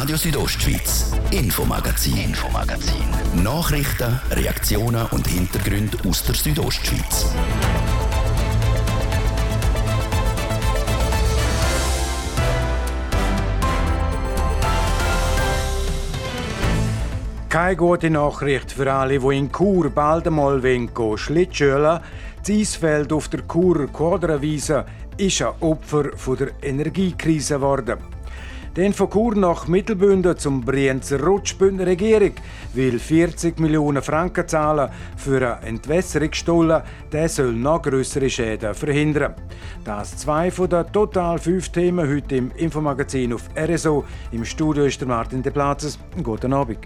Radio Südostschweiz, Infomagazin, Infomagazin. Nachrichten, Reaktionen und Hintergründe aus der Südostschweiz. Keine gute Nachricht für alle, die in Chur bald einmal Schlittschulen Das Eisfeld auf der Churer Quadrawiese ist ein Opfer der Energiekrise geworden. Den von Chur nach Mittelbünden zum Brienzer Rutsch Regierung will 40 Millionen Franken zahlen für eine Entwässerungsstulle. Der soll noch größere Schäden verhindern. Das zwei von den total fünf Themen heute im Infomagazin auf RSO. Im Studio ist der Martin De Platzes. Guten Abend.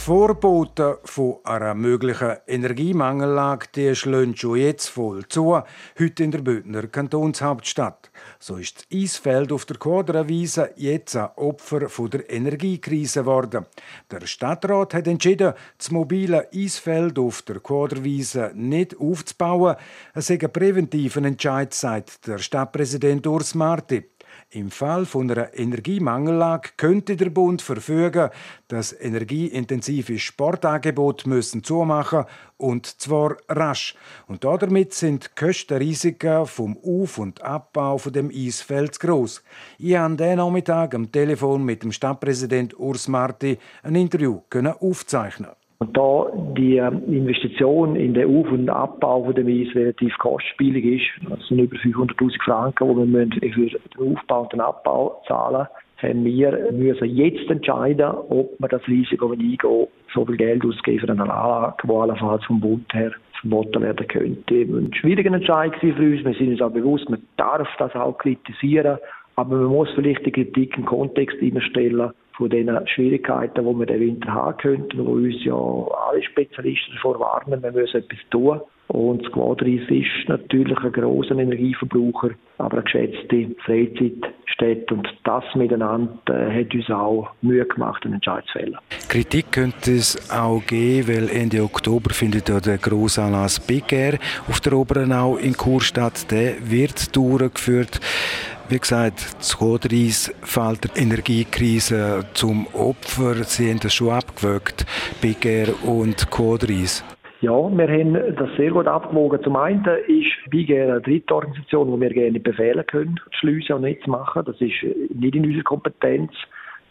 Die Vorboten von einer möglichen Energiemangellage die schlagen schon jetzt voll zu, heute in der Bündner Kantonshauptstadt. So ist das Eisfeld auf der Quadrawiese jetzt ein Opfer von der Energiekrise geworden. Der Stadtrat hat entschieden, das mobile Eisfeld auf der Quadrawiese nicht aufzubauen. Es sei ein präventiver Entscheid, sagt der Stadtpräsident Urs Marti. Im Fall von einer Energiemangellage könnte der Bund verfügen, dass energieintensive Sportangebote müssen zumachen und zwar rasch. Und damit sind die Kostenrisiken vom Auf- und Abbau von dem Eisfeld groß. Ich habe diesen Nachmittag am Telefon mit dem Stadtpräsident Urs Marti ein Interview aufzeichnen und da die ähm, Investition in den Auf- und Abbau von dem Eis relativ kostspielig ist, das sind über 500.000 Franken, die wir für den Aufbau und den Abbau zahlen, haben wir müssen jetzt entscheiden, ob wir das Risiko eingehen, so viel Geld ausgeben für eine Anlage, die allenfalls vom Bund her verboten werden könnte. Ein schwieriger Entscheid für uns. Wir sind uns auch bewusst, man darf das auch kritisieren, aber man muss vielleicht die Kritik im Kontext stellen von den Schwierigkeiten, die wir den Winter haben könnten, wo uns ja alle Spezialisten davor warnen, wir müssen etwas tun. Und das Quadris ist natürlich ein grosser Energieverbraucher, aber eine geschätzte Freizeitstätte. Und das miteinander äh, hat uns auch Mühe gemacht, einen Entscheid zu fällen. Kritik könnte es auch geben, weil Ende Oktober findet ja der Grossanlass Big Air auf der Oberenau in Kurstadt. Der wird durchgeführt. Wie gesagt, das Kodreis fällt der Energiekrise zum Opfer. Sie haben das schon abgewögt, Big Air und Kodreis. Ja, wir haben das sehr gut abgewogen. Zum einen ist Big Air eine dritte Organisation, die wir gerne befehlen können, zu schliessen und nicht zu machen. Das ist nicht in unserer Kompetenz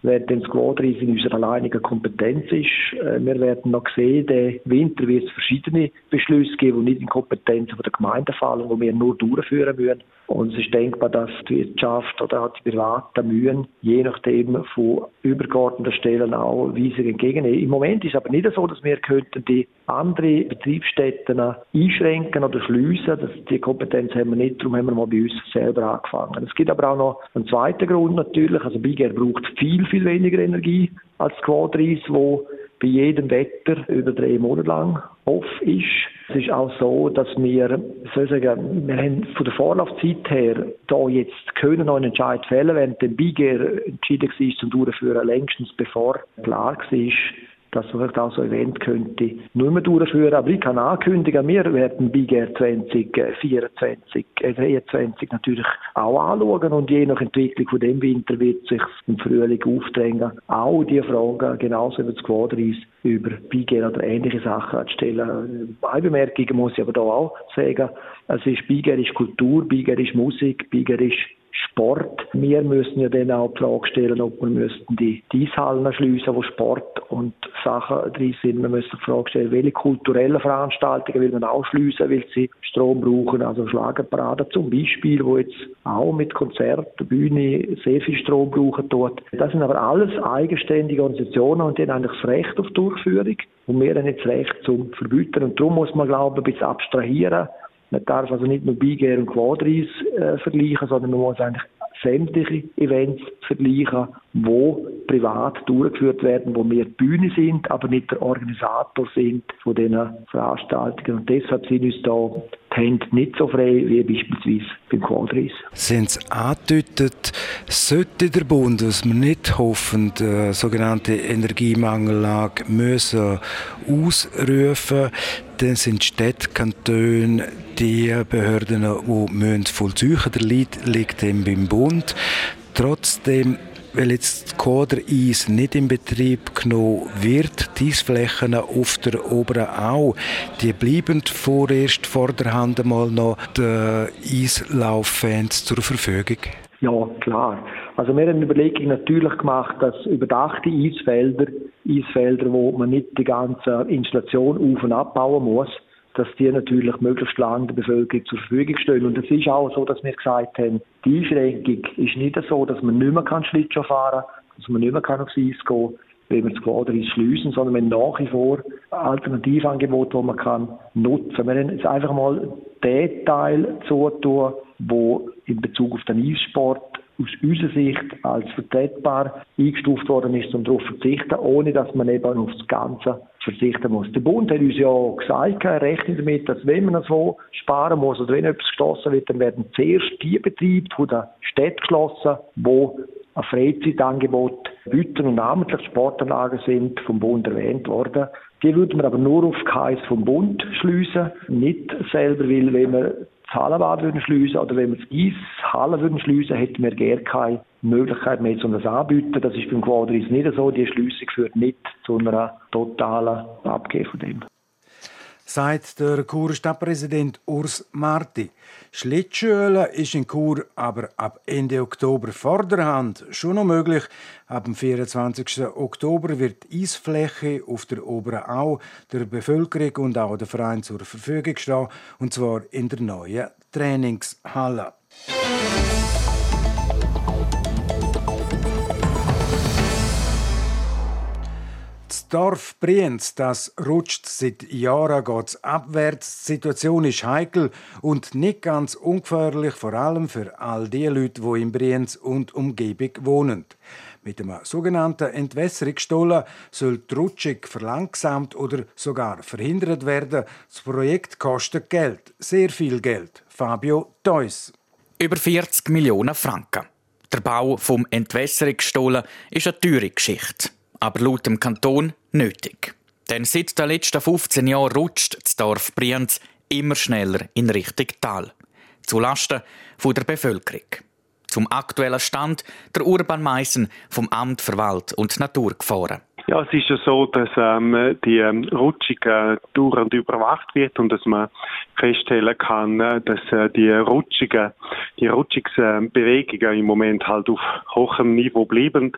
während das Squadreis in unserer alleinigen Kompetenz ist. Äh, wir werden noch sehen, den Winter wird es verschiedene Beschlüsse geben, die nicht in Kompetenz der Gemeinde fallen, die wir nur durchführen müssen. Und es ist denkbar, dass die Wirtschaft oder auch die privaten Mühen je nachdem von übergeordneten Stellen auch Weisungen entgegennehmen. Im Moment ist aber nicht so, dass wir könnten die andere Betriebsstätten einschränken oder schliessen. Das, die Kompetenz haben wir nicht, darum haben wir mal bei uns selber angefangen. Es gibt aber auch noch einen zweiten Grund natürlich. Also Biger braucht viel, viel weniger Energie als Quadris, wo bei jedem Wetter über drei Monate lang off ist. Es ist auch so, dass wir, soll ich sagen, wir haben von der Vorlaufzeit her da jetzt können noch einen Entscheid fällen, während der Biger entschieden war zum Durchführen längstens bevor klar war, dass man auch so ein Event könnte nur mehr durchführen. Aber ich kann ankündigen, wir werden Big Air 2024, äh, 23 natürlich auch anschauen und je nach Entwicklung von dem Winter wird sich im Frühling aufdrängen, auch die Fragen, genauso wie das Quadris, über Big Air oder ähnliche Sachen zu stellen. Eine Bemerkung muss ich aber da auch sagen, es ist Big Air ist Kultur, Big Air ist Musik, Big Air ist Sport. Wir müssen ja dann auch die Frage stellen, ob wir müssten die Eishallen schliessen, wo Sport und Sachen drin sind. Wir müssen die Frage stellen, welche kulturellen Veranstaltungen will man auch schliessen, weil sie Strom brauchen. Also Schlagerparade zum Beispiel, wo jetzt auch mit Konzerten, Bühne sehr viel Strom brauchen dort. Das sind aber alles eigenständige Organisationen und die haben eigentlich das Recht auf Durchführung und wir haben nicht das Recht zum Verbieten. Und darum muss man, glaube ich, ein bisschen abstrahieren man darf also nicht nur Big Air und Quadris äh, vergleichen, sondern man muss eigentlich sämtliche Events vergleichen, wo privat durchgeführt werden, wo wir Bühne sind, aber nicht der Organisator sind von diesen Veranstaltungen. Und deshalb sind uns da die Hände nicht so frei wie beispielsweise beim Quadris. Sind Sie angedeutet, sollte der Bund, was wir nicht hoffen, die sogenannte Energiemangellage müssen ausrufen, dann sind Städte, Kantone, die Behörden, die müssen vollziehen. Der Lied liegt eben beim Bund. Trotzdem, weil jetzt Quader-Eis nicht in Betrieb genommen wird, die Eisflächen auf der oberen Au, die bleiben vorerst vor der Hand einmal noch den Eislauffans zur Verfügung. Ja, klar. Also wir haben eine Überlegung natürlich gemacht, dass überdachte Eisfelder, Eisfelder, wo man nicht die ganze Installation auf- und abbauen muss, dass die natürlich möglichst lange der Bevölkerung zur Verfügung stehen. Und es ist auch so, dass wir gesagt haben, die Einschränkung ist nicht so, dass man nicht mehr kann Schlittschuh fahren kann, dass man nicht mehr kann aufs Eis gehen wenn wir das Quadris schließen, sondern wir haben nach wie vor Alternativangebote, die man kann nutzen kann. Wir haben jetzt einfach mal den Teil zutun, wo in Bezug auf den Eissport aus unserer Sicht als vertretbar eingestuft worden ist, um darauf zu verzichten, ohne dass man eben auf das Ganze verzichten muss. Der Bund hat uns ja gesagt, er rechnet damit, dass wenn man so sparen muss oder wenn etwas geschlossen wird, dann werden zuerst die Betriebe von der Städte geschlossen, wo ein Freizeitangebot bieten und namentlich Sportanlagen sind vom Bund erwähnt worden. Die würden wir aber nur auf Geheiß vom Bund schließen, nicht selber, weil wenn wir das Hallenbad würden schliessen oder wenn wir das Eishalle würden schliessen, hätten wir gar keine Möglichkeit mehr, um das anbieten. Das ist beim Quadris nicht so. Die Schließung führt nicht zu einer totalen Abgabe von dem sagt der Churer Stadtpräsident Urs Marti. Schlittschulen ist in Chur aber ab Ende Oktober vorderhand schon noch möglich. Ab dem 24. Oktober wird Eisfläche auf der oberen Au der Bevölkerung und auch der Verein zur Verfügung stehen, und zwar in der neuen Trainingshalle. Dorf Brienz, das rutscht seit Jahren geht's abwärts. Die Situation ist heikel und nicht ganz ungefährlich, vor allem für all die Leute, die in Brienz und Umgebung wohnen. Mit einem sogenannten Entwässerungsstollen soll die Rutschung verlangsamt oder sogar verhindert werden. Das Projekt kostet Geld, sehr viel Geld. Fabio Theus. Über 40 Millionen Franken. Der Bau vom Entwässerungsstollen ist eine teure Geschichte aber laut dem Kanton nötig. Denn seit den letzten 15 Jahren rutscht das Dorf Brienz immer schneller in Richtung Tal. Zulasten der Bevölkerung. Zum aktuellen Stand der Urban Meissen vom Amt für Wald und Natur gefahren. Ja, es ist ja so, dass ähm, die ähm, Rutschung äh, dauernd überwacht wird und dass man feststellen kann, äh, dass äh, die Rutschungen, die Rutschungsbewegungen im Moment halt auf hohem Niveau bleiben.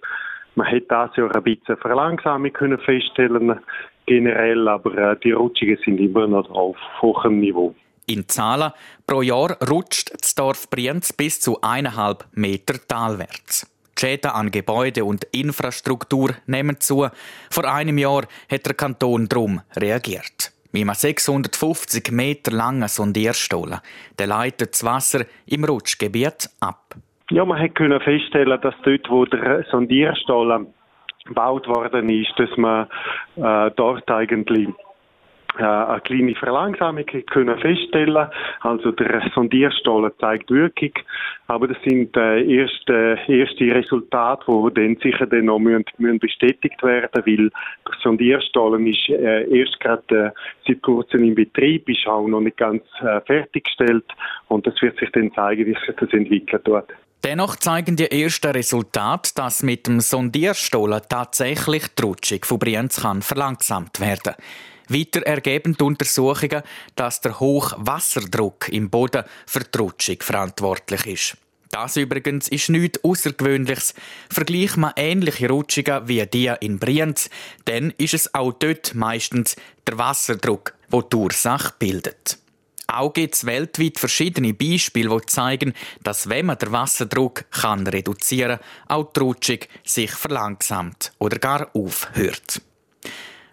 Man hätte das ja ein bisschen Verlangsamung können feststellen generell, aber äh, die Rutschungen sind immer noch auf hohem Niveau. In Zahlen pro Jahr rutscht das Dorf Brienz bis zu eineinhalb Meter talwärts. Schäden an Gebäude und Infrastruktur nehmen zu. Vor einem Jahr hat der Kanton drum reagiert. Mit einem 650 Meter langen Sondierstollen. Der leitet das Wasser im Rutschgebiet ab. Ja, man hat können feststellen, dass dort, wo der Sondierstollen gebaut worden ist, dass man äh, dort eigentlich äh, eine kleine Verlangsamung können feststellen. Also der Sondierstollen zeigt Wirkung, aber das sind äh, erste, erste Resultate, die dann sicher dann noch müssen, müssen bestätigt werden, weil der Sondierstollen ist äh, erst gerade äh, seit kurzem in Betrieb, ist auch noch nicht ganz äh, fertiggestellt und das wird sich dann zeigen, wie sich das entwickelt wird. Dennoch zeigen die ersten Resultate, dass mit dem Sondierstollen tatsächlich die Rutschung von Brienz kann verlangsamt werden. Weiter ergeben die Untersuchungen, dass der Hochwasserdruck im Boden für die Rutschung verantwortlich ist. Das übrigens ist nichts Außergewöhnliches. Vergleicht man ähnliche Rutschungen wie die in Brienz, dann ist es auch dort meistens der Wasserdruck, der die Ursache bildet. Auch gibt es weltweit verschiedene Beispiele, die zeigen, dass wenn man den Wasserdruck kann reduzieren kann, auch die Rutschung sich verlangsamt oder gar aufhört.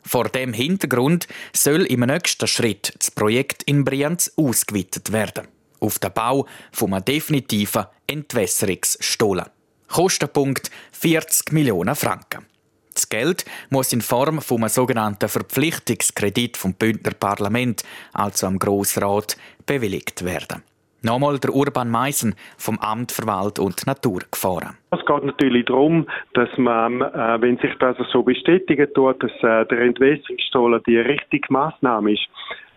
Vor dem Hintergrund soll im nächsten Schritt das Projekt in Brienz ausgeweitet werden. Auf den Bau von einem definitiven Entwässerungsstollen. Kostenpunkt 40 Millionen Franken. Das Geld muss in Form von einem sogenannten Verpflichtungskredit vom Bündner Parlament, also am Grossrat, bewilligt werden. Nochmal der Urban Meisen vom Amt für Wald und Natur gefahren. Es geht natürlich darum, dass man, äh, wenn sich das so bestätigen tut, dass äh, der Entwässerungsstollen die richtige Maßnahme ist,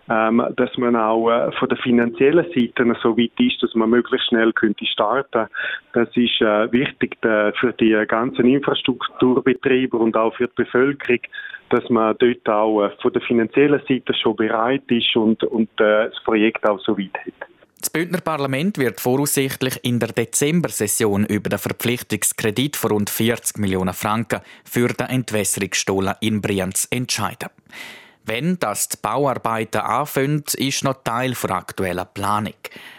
ähm, dass man auch äh, von der finanziellen Seite so weit ist, dass man möglichst schnell könnte starten. Das ist äh, wichtig äh, für die ganzen Infrastrukturbetreiber und auch für die Bevölkerung, dass man dort auch äh, von der finanziellen Seite schon bereit ist und, und äh, das Projekt auch so weit hat. Das Bündner Parlament wird voraussichtlich in der Dezember-Session über den Verpflichtungskredit von rund 40 Millionen Franken für den Entwässerungsstollen in Brienz entscheiden. Wenn das die Bauarbeiten anfangen, ist noch Teil der aktuellen Planung.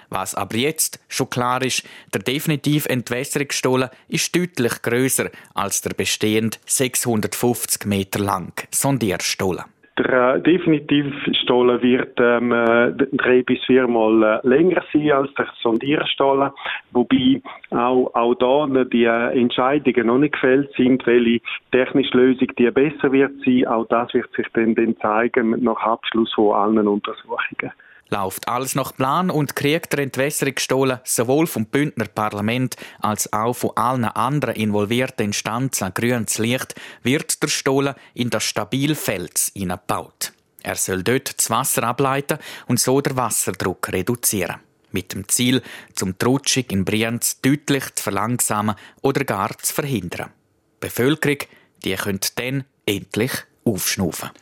Was aber jetzt schon klar ist, der definitive Entwässerungsstollen ist deutlich größer als der bestehende 650 Meter lang Sondierstollen. Der äh, Definitivstollen wird ähm, äh, drei bis viermal äh, länger sein als der Sondierstollen, wobei auch, auch da die äh, Entscheidungen noch nicht gefällt sind, welche technische Lösung die besser wird sein. Auch das wird sich dann, dann zeigen nach Abschluss von allen Untersuchungen. Läuft alles nach Plan und kriegt der Entwässerungsstollen sowohl vom Bündner Parlament als auch von allen anderen involvierten Instanzen grünes Licht, wird der Stollen in das Stabilfels hineingebaut. Er soll dort das Wasser ableiten und so den Wasserdruck reduzieren. Mit dem Ziel, zum Trutschig in Brienz deutlich zu verlangsamen oder gar zu verhindern. Die Bevölkerung, die könnte dann endlich aufschnaufen.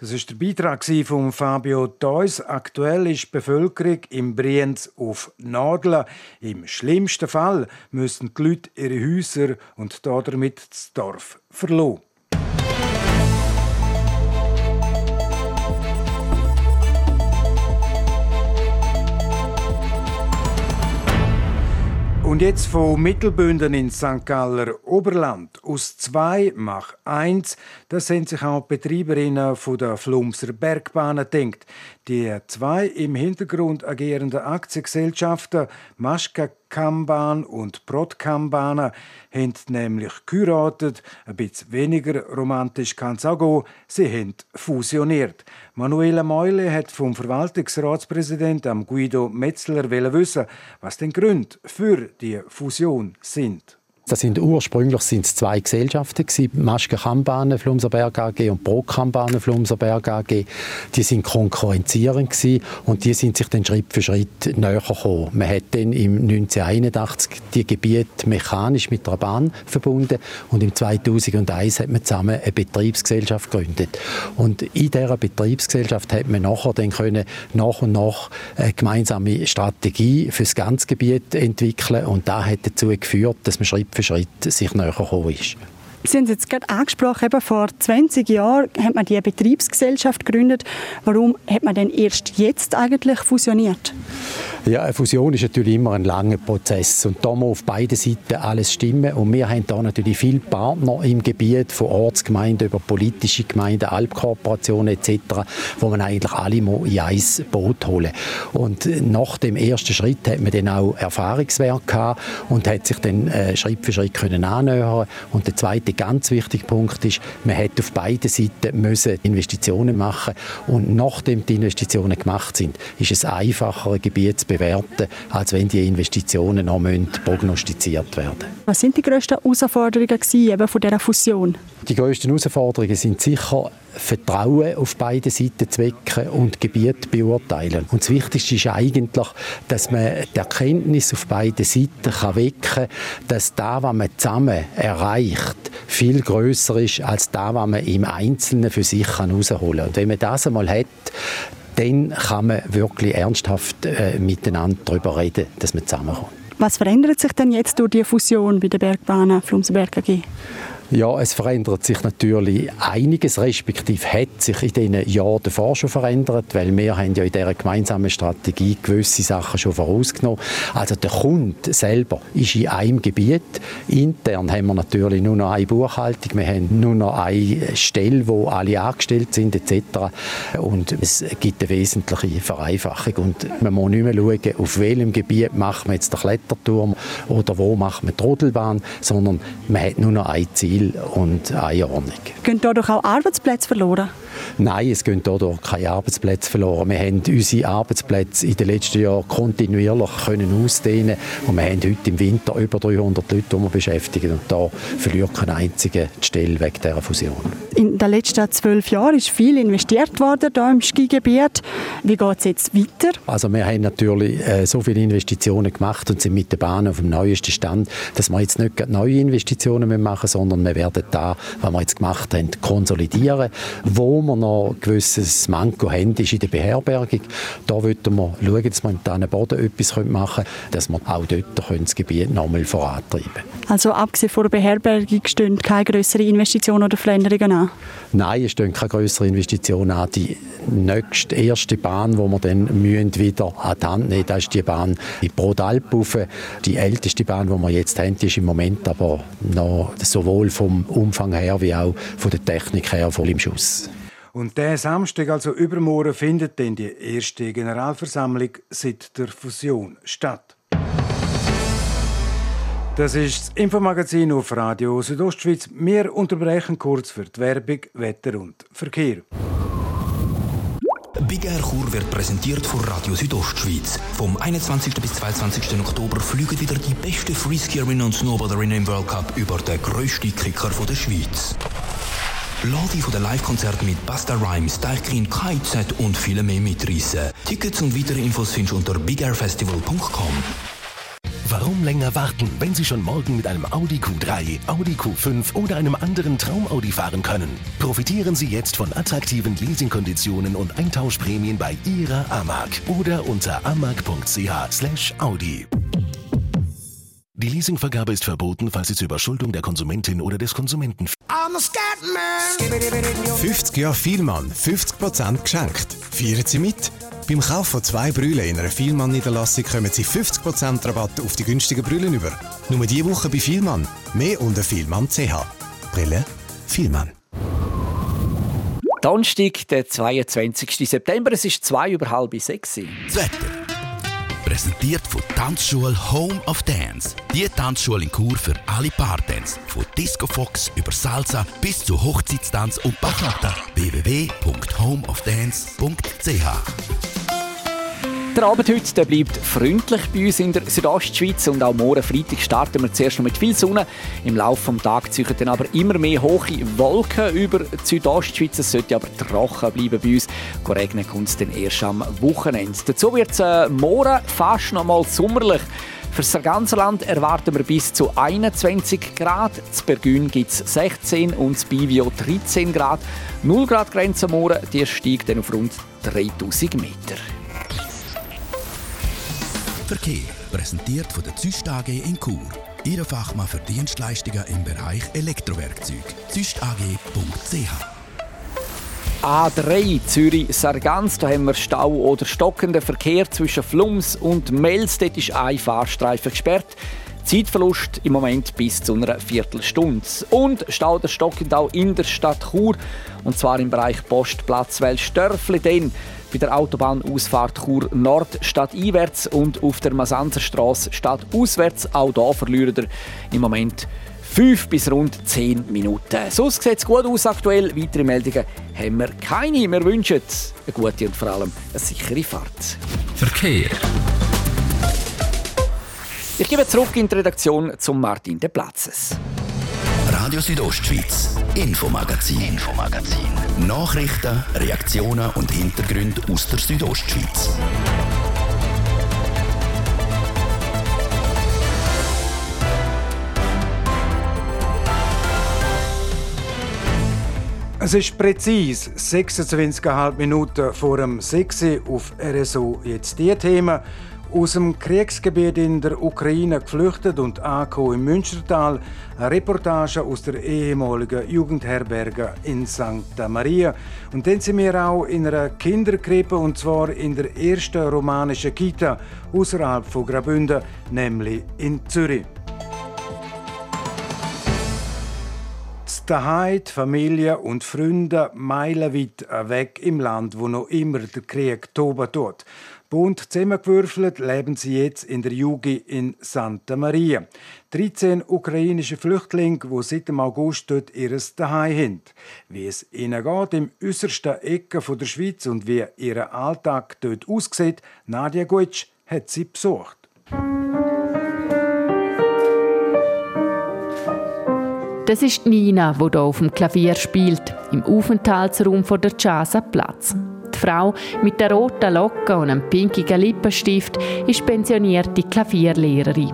Das ist der Beitrag von Fabio Theus. Aktuell ist die Bevölkerung im Brienz auf Nadeln. Im schlimmsten Fall müssen die Leute ihre Häuser und damit das Dorf verlassen. Und jetzt von Mittelbünden in St. Galler Oberland. Aus zwei mach eins. Das sind sich auch die Betreiberinnen der Flumser Bergbahnen denkt. Die zwei im Hintergrund agierenden Aktiengesellschaften Maschka Kanban und Brotkanbanen haben nämlich geheiratet. Ein bisschen weniger romantisch kann es auch gehen. Sie haben fusioniert. Manuela Meule hat vom Verwaltungsratspräsidenten Guido Metzler wissen, was den Gründe für die Fusion sind. Das sind ursprünglich sind es zwei Gesellschaften gewesen, Maschke Kambahnen Flumserberg AG und Pro Kambahnen Flumserberg AG. Die sind konkurrenzierend gewesen und die sind sich dann Schritt für Schritt näher gekommen. Man hat dann im 1981 die Gebiete mechanisch mit der Bahn verbunden und im 2001 hat man zusammen eine Betriebsgesellschaft gegründet. Und in dieser Betriebsgesellschaft hat man nachher dann können nach und nach eine gemeinsame Strategie für das ganze Gebiet entwickeln und da hat dazu geführt, dass man Schritt für Schritt sich näher gekommen ist. Sie haben es jetzt gerade angesprochen, eben vor 20 Jahren hat man die Betriebsgesellschaft gegründet. Warum hat man denn erst jetzt eigentlich fusioniert? Ja, eine Fusion ist natürlich immer ein langer Prozess und da muss auf beiden Seiten alles stimmen und wir haben da natürlich viele Partner im Gebiet von Ortsgemeinden über politische Gemeinden, Alpkooperationen etc., wo man eigentlich alle in ein Boot holen und nach dem ersten Schritt hat man dann auch Erfahrungswert gehabt und hat sich dann äh, Schritt für Schritt können annähern und der zweite ganz wichtige Punkt ist, man hat auf beiden Seiten müssen Investitionen machen und nachdem die Investitionen gemacht sind, ist es einfacher ein Gebiet zu bewerten, als wenn die Investitionen noch prognostiziert werden Was sind die grössten Herausforderungen eben von dieser Fusion? Die grössten Herausforderungen sind sicher Vertrauen auf beide Seiten zu wecken und Gebiet beurteilen. Und das Wichtigste ist eigentlich, dass man die Erkenntnis auf beiden Seiten kann wecken kann, dass da, was man zusammen erreicht, viel größer ist als da, was man im Einzelnen für sich herausholen kann. Und wenn man das einmal hat, dann kann man wirklich ernsthaft äh, miteinander darüber reden, dass man zusammenkommt. Was verändert sich denn jetzt durch die Fusion bei der Bergbahn Flumsberg AG? Ja, es verändert sich natürlich einiges, respektive hat sich in den Jahren davor schon verändert, weil wir haben ja in dieser gemeinsamen Strategie gewisse Sachen schon vorausgenommen. Also der Kunde selber ist in einem Gebiet. Intern haben wir natürlich nur noch eine Buchhaltung, wir haben nur noch eine Stelle, wo alle angestellt sind etc. Und es gibt eine wesentliche Vereinfachung und man muss nicht mehr schauen, auf welchem Gebiet macht man jetzt den Kletterturm oder wo macht man die Rodelbahn, sondern man hat nur noch ein Ziel Ziel und Einordnung. Gehen dadurch auch Arbeitsplätze verloren? Nein, es gehen dadurch keine Arbeitsplätze verloren. Wir haben unsere Arbeitsplätze in den letzten Jahren kontinuierlich können ausdehnen und wir haben heute im Winter über 300 Leute, die wir beschäftigen und da verliert kein einzige die Stelle wegen dieser Fusion. In den letzten zwölf Jahren ist viel investiert worden hier im Skigebiet. Wie geht es jetzt weiter? Also wir haben natürlich äh, so viele Investitionen gemacht und sind mit der Bahn auf dem neuesten Stand, dass wir jetzt nicht neue Investitionen machen müssen, sondern wir werden da, was wir jetzt gemacht haben, konsolidieren. Wo wir noch ein gewisses Manko haben, ist in der Beherbergung. Da wollen wir schauen, dass wir im Boden etwas machen können, dass wir auch dort das Gebiet nochmal vorantreiben Also abgesehen von der Beherbergung stehen keine größeren Investitionen oder Veränderungen an? Nein, es stehen keine größeren Investitionen an. Die nächste, erste Bahn, die wir dann müssen wieder an die Hand nehmen das ist die Bahn in Brodalp Die älteste Bahn, die wir jetzt haben, ist im Moment aber noch sowohl vom Umfang her wie auch von der Technik her voll im Schuss. Und der Samstag, also übermorgen, findet dann die erste Generalversammlung seit der Fusion statt. Das ist das Infomagazin auf Radio Südostschweiz. Wir unterbrechen kurz für die Werbung, Wetter und Verkehr. Big Air Chur wird präsentiert von Radio Südostschweiz. Vom 21. bis 22. Oktober fliegen wieder die besten Freeskierinnen und Snowboarderinnen im World Cup über den grössten Kicker der Schweiz. Lade von den Live-Konzerten mit Basta Rhymes, Deichkind, KIZ und viele mehr mitreißen. Tickets und weitere Infos findest du unter bigairfestival.com. Warum länger warten, wenn Sie schon morgen mit einem Audi Q3, Audi Q5 oder einem anderen Traum-Audi fahren können? Profitieren Sie jetzt von attraktiven Leasingkonditionen und Eintauschprämien bei Ihrer Amag oder unter amag.ch/audi. Die Leasingvergabe ist verboten, falls sie zur Überschuldung der Konsumentin oder des Konsumenten. 50 Jahre Vielmann, 50% geschenkt. Feiern Sie mit? Beim Kauf von zwei Brüllen in einer Vielmann-Niederlassung kommen Sie 50% Rabatt auf die günstigen Brüllen über. Nur diese Woche bei Vielmann. Mehr unter Vielmann.ch. Brille Vielmann. Donnerstag, der 22. September, es ist zwei über halb sechs. Das Wetter. Präsentiert von Tanzschule Home of Dance. Die Tanzschule in Kur für alle Partens. Von Disco Fox über Salsa bis zu Hochzeitstanz und Bachata. www.homeofdance.ch der Abend heute der bleibt freundlich bei uns in der Südostschweiz und auch morgen Freitag starten wir zuerst noch mit viel Sonne. Im Laufe des Tages ziehen dann aber immer mehr hohe Wolken über die Südostschweiz. Es sollte aber trocken bleiben bei uns. Regnen kommt es dann erst am Wochenende. Dazu wird es äh, morgen fast noch mal sommerlich. Für das ganze Land erwarten wir bis zu 21 Grad. Das Bergün gibt es 16 und das Bivio 13 Grad. 0 Grad Grenze morgen, die steigt dann auf rund 3000 Meter. Verkehr. Präsentiert von der Züst AG in Chur. Ihre Fachmann für Dienstleistungen im Bereich Elektrowerkzeug. züstag.ch A3 Zürich-Sargans, da haben wir Stau oder stockenden Verkehr zwischen Flums und Mels. Dort ist ein Fahrstreifen gesperrt. Zeitverlust im Moment bis zu einer Viertelstunde. Und Stau oder stockend auch in der Stadt Chur. Und zwar im Bereich Postplatz Wellstörfli. Denn bei der Autobahnausfahrt Chur Nord stadteinwärts und auf der Masanzerstraße stadtauswärts. Auch hier verlieren wir im Moment 5 bis rund 10 Minuten. Sonst sieht es gut aus aktuell. Weitere Meldungen haben wir keine. Wir wünschen eine gute und vor allem eine sichere Fahrt. Verkehr. Ich gebe zurück in die Redaktion zum Martin de Platzes. Radio Südostschweiz, Infomagazin, Infomagazin. Nachrichten, Reaktionen und Hintergründe aus der Südostschweiz. Es ist präzise 26,5 Minuten vor dem 6 auf RSO jetzt die Themen. Aus dem Kriegsgebiet in der Ukraine geflüchtet und angekommen im Münstertal. Eine Reportage aus der ehemaligen Jugendherberge in St. Maria. Und dann sind wir auch in einer Kinderkrippe und zwar in der ersten romanischen Kita außerhalb von Graubünden, nämlich in Zürich. daheim, Familie und Freunde meilenweit weg im Land, wo noch immer der Krieg toben tut. Bunt zusammengewürfelt leben sie jetzt in der Jugi in Santa Maria. 13 ukrainische Flüchtlinge, die seit dem August dort ihres Daheim haben. Wie es ihnen geht im äußersten Ecke der Schweiz und wie ihr Alltag dort aussieht, Nadia Gutsch hat sie besucht. Das ist Nina, die hier auf dem Klavier spielt, im Aufenthaltsraum der Casa Platz. Die Frau mit der roten Locke und einem pinkigen Lippenstift ist pensionierte Klavierlehrerin.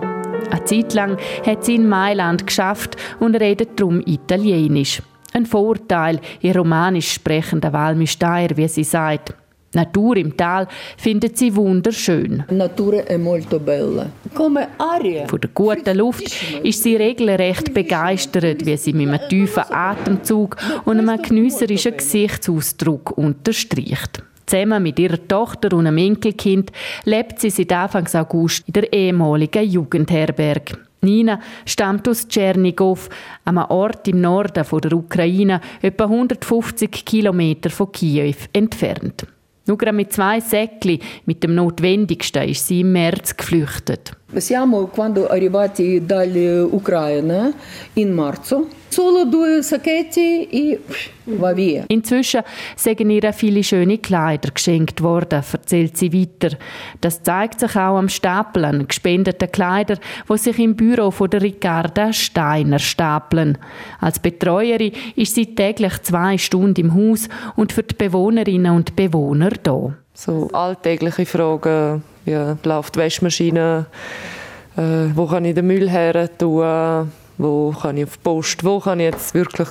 Eine Zeit lang hat sie in Mailand geschafft und redet darum Italienisch. Ein Vorteil, ihr romanisch sprechender Walmisteier, wie sie sagt. Natur im Tal findet sie wunderschön. Natura è molto bella. Come aria. Von der guten Luft ist sie regelrecht begeistert, wie sie mit einem tiefen Atemzug und einem geniesserischen Gesichtsausdruck unterstreicht. Zusammen mit ihrer Tochter und einem Enkelkind lebt sie seit Anfang August in der ehemaligen Jugendherberge. Nina stammt aus Tschernigow, einem Ort im Norden der Ukraine, etwa 150 Kilometer von Kiew entfernt. Nur mit zwei Säckchen, mit dem Notwendigsten, ist sie im März geflüchtet. Siamo quando arrivati dall'Ucraina in marzo. Solo due sacchetti e va via. Inzwischen sind ihr viele schöne Kleider geschenkt worden, erzählt sie weiter. Das zeigt sich auch am Stapel an gespendeten Kleidern, die sich im Büro von der Ricarda Steiner stapeln. Als Betreuerin ist sie täglich zwei Stunden im Haus und für die Bewohnerinnen und Bewohner da. So alltägliche Fragen, wie läuft die Waschmaschine, äh, wo kann ich den Müll her tun, wo kann ich auf Post, wo kann ich jetzt wirklich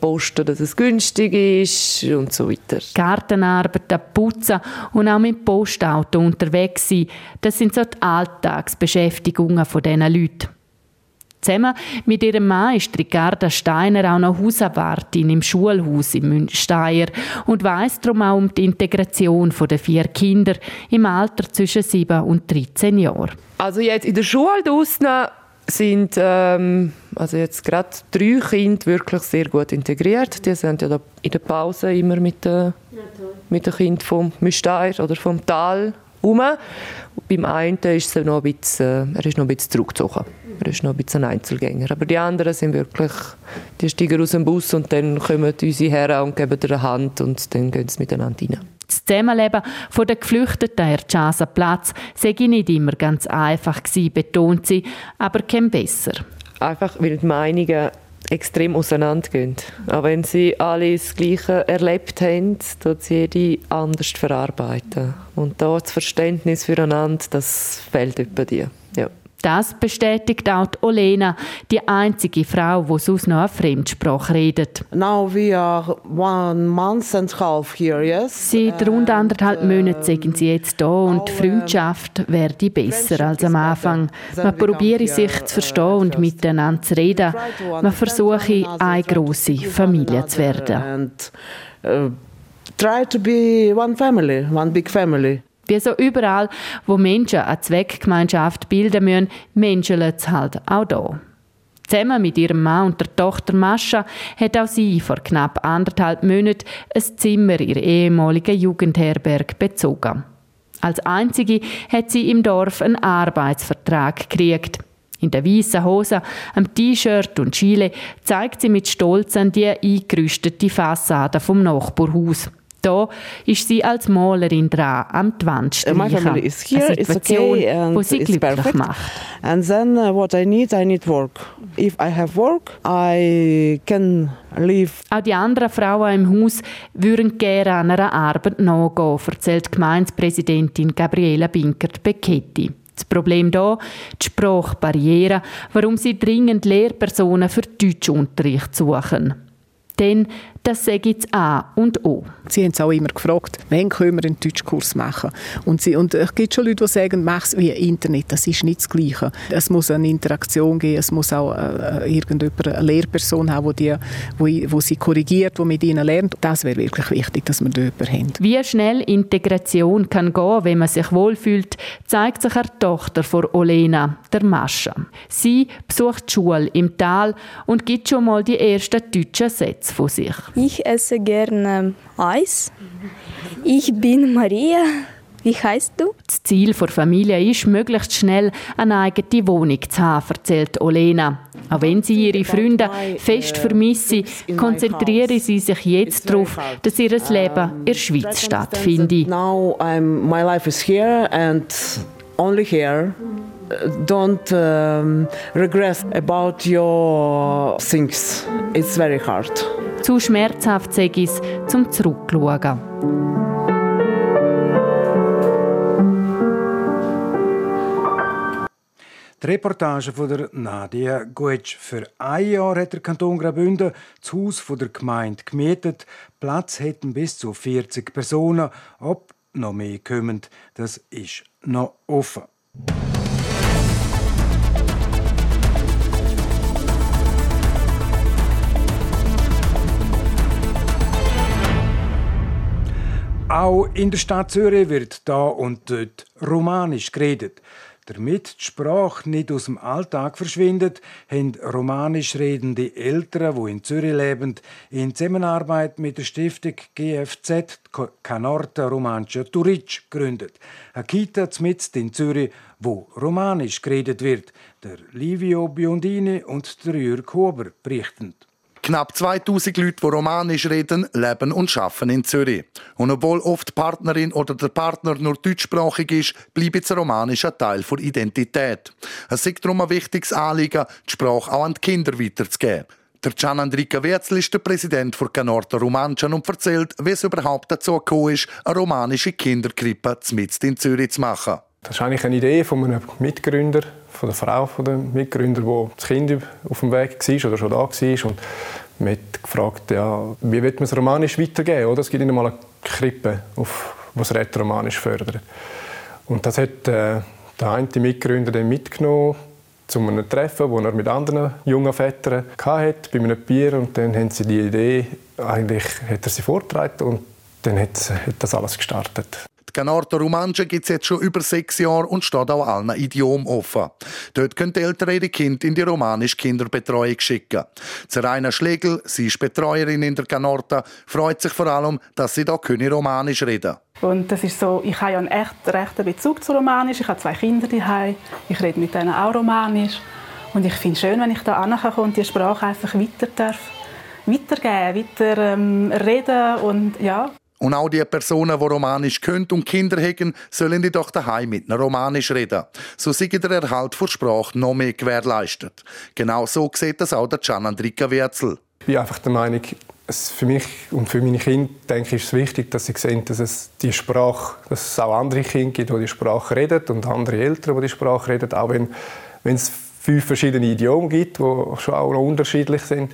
posten, dass es günstig ist und so weiter. Gartenarbeit, Putzen und auch mit Postauto unterwegs sein, das sind so die Alltagsbeschäftigungen von diesen Leuten. Zusammen mit ihrem Mann ist Ricarda Steiner auch noch Hausarbeiterin im Schulhaus in Münsteier und weiss darum auch um die Integration der vier Kinder im Alter zwischen 7 und 13 Jahren. Also jetzt in der Schule draussen sind ähm, also jetzt gerade drei Kinder wirklich sehr gut integriert. Die sind ja in der Pause immer mit den, mit den Kindern vom Müsteier oder vom Tal rum. Beim einen ist er noch ein bisschen, er ist noch ein bisschen zurückgezogen. Er ist noch ein bisschen ein Einzelgänger. Aber die anderen sind wirklich, die steigen aus dem Bus und dann kommen unsere Herren und geben dir eine Hand und dann gehen sie miteinander rein. Das Zusammenleben der Geflüchteten Herr Chasa Platz sei nicht immer ganz einfach gewesen, betont sie, aber kein besser. Einfach, weil die Meinungen extrem auseinandergehen. Auch wenn sie alle das Gleiche erlebt haben, tut sie jede anders verarbeiten. Und da das Verständnis füreinander, das fehlt etwa dir. Das bestätigt auch die Olena, die einzige Frau, die sonst noch eine Fremdsprache redet. Now we are one month and half here, yes? Seit rund anderthalb Monaten sind sie jetzt da und die Freundschaft werde besser als am Anfang. Man probiere sich zu verstehen und miteinander zu reden. Man versuche, eine grosse Familie zu werden. Uh, try to be one family, one big family. Wie so überall, wo Menschen eine Zweckgemeinschaft bilden müssen, menschelt es halt auch da. Zusammen mit ihrem Mann und der Tochter Mascha hat auch sie vor knapp anderthalb Monaten ein Zimmer ihrer ehemaligen Jugendherberg bezogen. Als einzige hat sie im Dorf einen Arbeitsvertrag gekriegt. In der weißen Hose, am T-Shirt und Chile zeigt sie mit Stolz an die eingerüstete Fassade vom Nachbarhaus. Da ist sie als Malerin dran, am die Wand streichen. My family is here, Eine Situation, okay and wo sie glücklich perfect. macht. And then uh, what I need, I need work. If I have work, I can live. Auch die anderen Frauen im Haus würden gerne an einer Arbeit nachgehen, erzählt Gemeindepräsidentin Gabriela Binkert-Becchetti. Das Problem hier, die Sprachbarriere, warum sie dringend Lehrpersonen für Deutschunterricht suchen. Denn das sage ich A und O. Sie haben es auch immer gefragt, wann können wir einen Deutschkurs machen? Und, sie, und es gibt schon Leute, die sagen, mach es wie Internet, das ist nicht das Gleiche. Es muss eine Interaktion geben, es muss auch äh, irgendjemand, eine Lehrperson haben, die, wo, wo sie korrigiert, die mit ihnen lernt. Das wäre wirklich wichtig, dass wir da jemanden haben. Wie schnell Integration kann gehen, wenn man sich wohlfühlt, zeigt sich eine Tochter von Olena, der Mascha. Sie besucht die Schule im Tal und gibt schon mal die ersten deutschen Sätze von sich. Ich esse gerne Eis. Ich bin Maria. Wie heißt du? Das Ziel der Familie ist, möglichst schnell eine eigene Wohnung zu haben, erzählt Olena. Auch wenn sie ihre Freunde fest vermisse, konzentriere sie sich jetzt darauf, dass ihr Leben in der Schweiz stattfindet. Now I'm, my life is here and only here. Don't um, regret about your things. It's very hard. Zu schmerzhaft sage ich es, zum Zurückschauen. Die Reportage von der Nadia Guetsch. Für ein Jahr hat der Kanton Graubünden das Haus von der Gemeinde gemietet. Platz hätten bis zu 40 Personen. Ob noch mehr kommen, das ist noch offen. Auch in der Stadt Zürich wird da und dort Romanisch geredet. Damit die Sprache nicht aus dem Alltag verschwindet, haben romanisch redende Eltern, die in Zürich leben, in Zusammenarbeit mit der Stiftung GFZ Canorta Romancia Turic gegründet. Eine Kita mitten in Zürich, wo romanisch geredet wird. Der Livio Biondini und der Jürg Huber berichten. Knapp 2000 Leute, die Romanisch reden, leben und arbeiten in Zürich. Und obwohl oft die Partnerin oder der Partner nur deutschsprachig ist, bleibt Romanisch ein Teil der Identität. Es ist darum ein wichtiges Anliegen, die Sprache auch an die Kinder weiterzugeben. Der Gian Andrika Werzel ist der Präsident von Canorta Romancian und erzählt, wie es überhaupt dazu gekommen ist, eine romanische Kinderkrippe mitten in Zürich zu machen. Das ist eigentlich eine Idee von einem Mitgründer, von der Frau von dem Mitgründer, wo das Kind auf dem Weg war oder schon da war. Und man hat gefragt, ja, wie wird man es romanisch weitergeben? Oder? Es gibt nicht mal eine Krippe, auf, die das Rätoromanisch fördert. Und das hat äh, der eine Mitgründer dann mitgenommen zu einem Treffen, wo er mit anderen jungen Vätern hatte, bei einem Bier. Und dann haben sie die Idee, eigentlich hat er sie vorgetragen und dann hat, hat das alles gestartet. Canorta Romancia gibt es jetzt schon über sechs Jahre und steht auch allen Idiomen offen. Dort können die Eltern ihre Kinder in die romanische Kinderbetreuung schicken. Zeraina Schlegel, sie ist Betreuerin in der Canorta, freut sich vor allem, dass sie da Romanisch reden und das ist so, ich habe ja einen echt rechten Bezug zu Romanisch. Ich habe zwei Kinder daheim. Ich rede mit denen auch Romanisch. Und ich finde es schön, wenn ich da ankomme und die Sprache einfach weiter darf, weitergeben, weiter ähm, reden und ja. Und auch die Personen, die Romanisch können und Kinder haben, sollen die doch daheim mit einer Romanisch reden. So sei der Erhalt der Sprache noch mehr gewährleistet. Genau so sieht das auch der Gian Andrika Werzel. Ich bin einfach der Meinung, für mich und für meine Kinder denke ich, ist es wichtig, dass sie sehen, dass es die Sprache, dass es auch andere Kinder gibt, die die Sprache reden und andere Eltern, die die Sprache reden, auch wenn, wenn es fünf verschiedene Idiomen gibt, die schon auch noch unterschiedlich sind.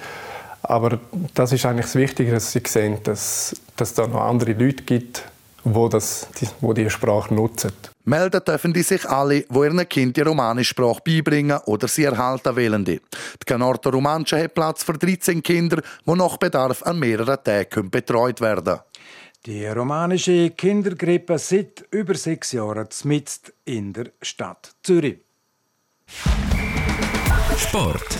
Aber das ist eigentlich das Wichtige, dass sie sehen, dass, dass es da noch andere Leute gibt, wo, das, die, wo diese Sprache nutzen. Melden dürfen die sich alle, die ihren Kind die romanische Sprache beibringen oder sie erhalten wollen. Die Canorta Romancia hat Platz für 13 Kinder, die nach Bedarf an mehreren Tagen betreut werden Die romanische Kindergrippe seit über sechs Jahren mitten in der Stadt Zürich. Sport.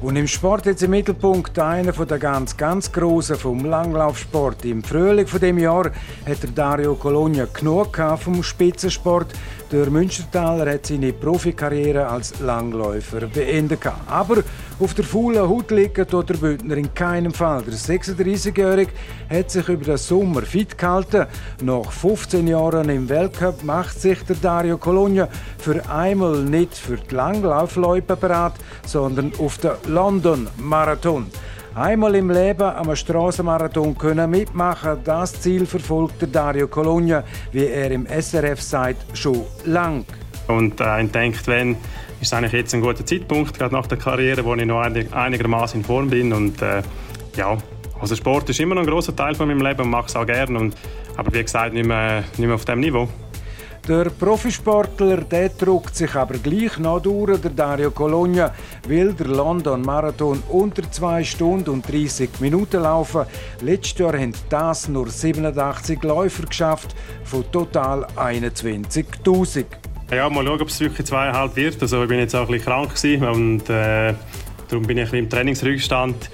Und im Sport jetzt im Mittelpunkt einer von der ganz, ganz Großen vom Langlaufsport. Im Frühling von dem Jahr hat der Dario Colonia genug vom Spitzensport. Der Münstertaler hat seine Profikarriere als Langläufer beendet. Aber auf der faulen Haut liegt der Bündner in keinem Fall. Der 36-Jährige hat sich über den Sommer fit gehalten. Nach 15 Jahren im Weltcup macht sich der Dario Colonia für einmal nicht für die Langlaufläufe bereit, sondern auf den London Marathon. Einmal im Leben am Strassenmarathon können mitmachen, das Ziel verfolgt Dario Colonia, wie er im SRF sagt, schon lang. Und äh, ich denke, wenn ist eigentlich jetzt ein guter Zeitpunkt, gerade nach der Karriere, wo ich noch einig, einigermaßen in Form bin. Und äh, ja, also Sport ist immer noch ein großer Teil von meinem Leben und mache es auch gerne. Aber wie gesagt, nicht mehr, nicht mehr auf dem Niveau. Der Profisportler der druckt sich aber gleich noch durch, der Dario Colonia, will der London Marathon unter 2 Stunden und 30 Minuten laufen. Letztes Jahr haben das nur 87 Läufer geschafft, von total 21.000. Ja, mal schauen, ob es wirklich zweieinhalb wird. Also ich bin jetzt auch ein bisschen krank und äh, darum bin ich ein bisschen im Trainingsrückstand.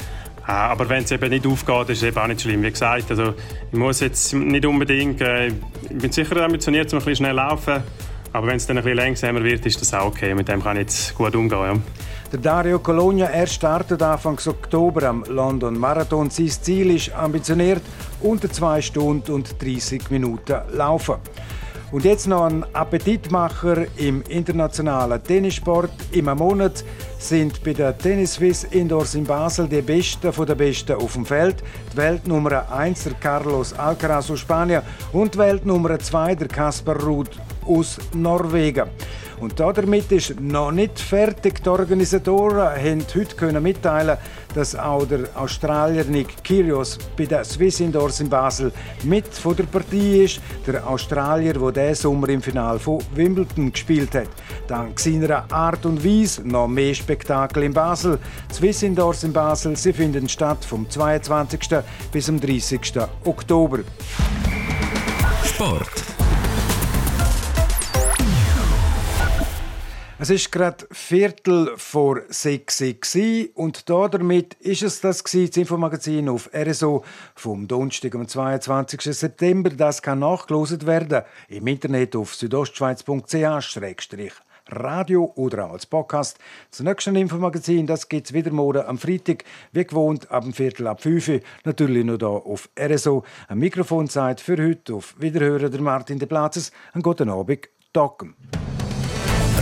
Äh, aber wenn es eben nicht aufgeht, ist es eben auch nicht schlimm. Wie gesagt, also ich muss jetzt nicht unbedingt, äh, ich bin sicher ambitioniert, um ein bisschen schnell laufen. Aber wenn es dann ein bisschen langsamer wird, ist das auch okay. Mit dem kann ich jetzt gut umgehen. Ja. Der Dario Colonia, er startet Anfang Oktober am London Marathon. Sein Ziel ist ambitioniert, unter 2 Stunden und 30 Minuten laufen. Und jetzt noch ein Appetitmacher im internationalen Tennissport. Im Monat sind bei der Tennis Swiss Indoors in Basel die Besten von der Besten auf dem Feld. Die Weltnummer 1 der Carlos Alcaraz aus Spanien und die Weltnummer 2 der Kaspar Ruud aus Norwegen. Und damit ist noch nicht fertig. Die Organisatoren haben heute mitteilen, dass auch der Australier Nick Kyrgios bei der Swiss Indoors in Basel mit von der Partie ist. Der Australier, der diesen Sommer im Finale von Wimbledon gespielt hat. Dank seiner Art und Weise noch mehr Spektakel in Basel. Die Swiss Indoors in Basel sie finden statt vom 22. bis zum 30. Oktober. Sport. Es ist gerade Viertel vor sechs und damit ist es das gewesen, das Infomagazin auf RSO vom Donnerstag, am 22. September. Das kann nachgelost werden im Internet auf südostschweiz.ch-radio oder auch als Podcast. Das nächste Infomagazin, das gibt es wieder morgen am Freitag, wie gewohnt, ab dem Viertel ab 5 Uhr, natürlich noch hier auf RSO. Ein Mikrofonzeit für heute auf Wiederhören der Martin de Platzes. Einen guten Abend, Docken.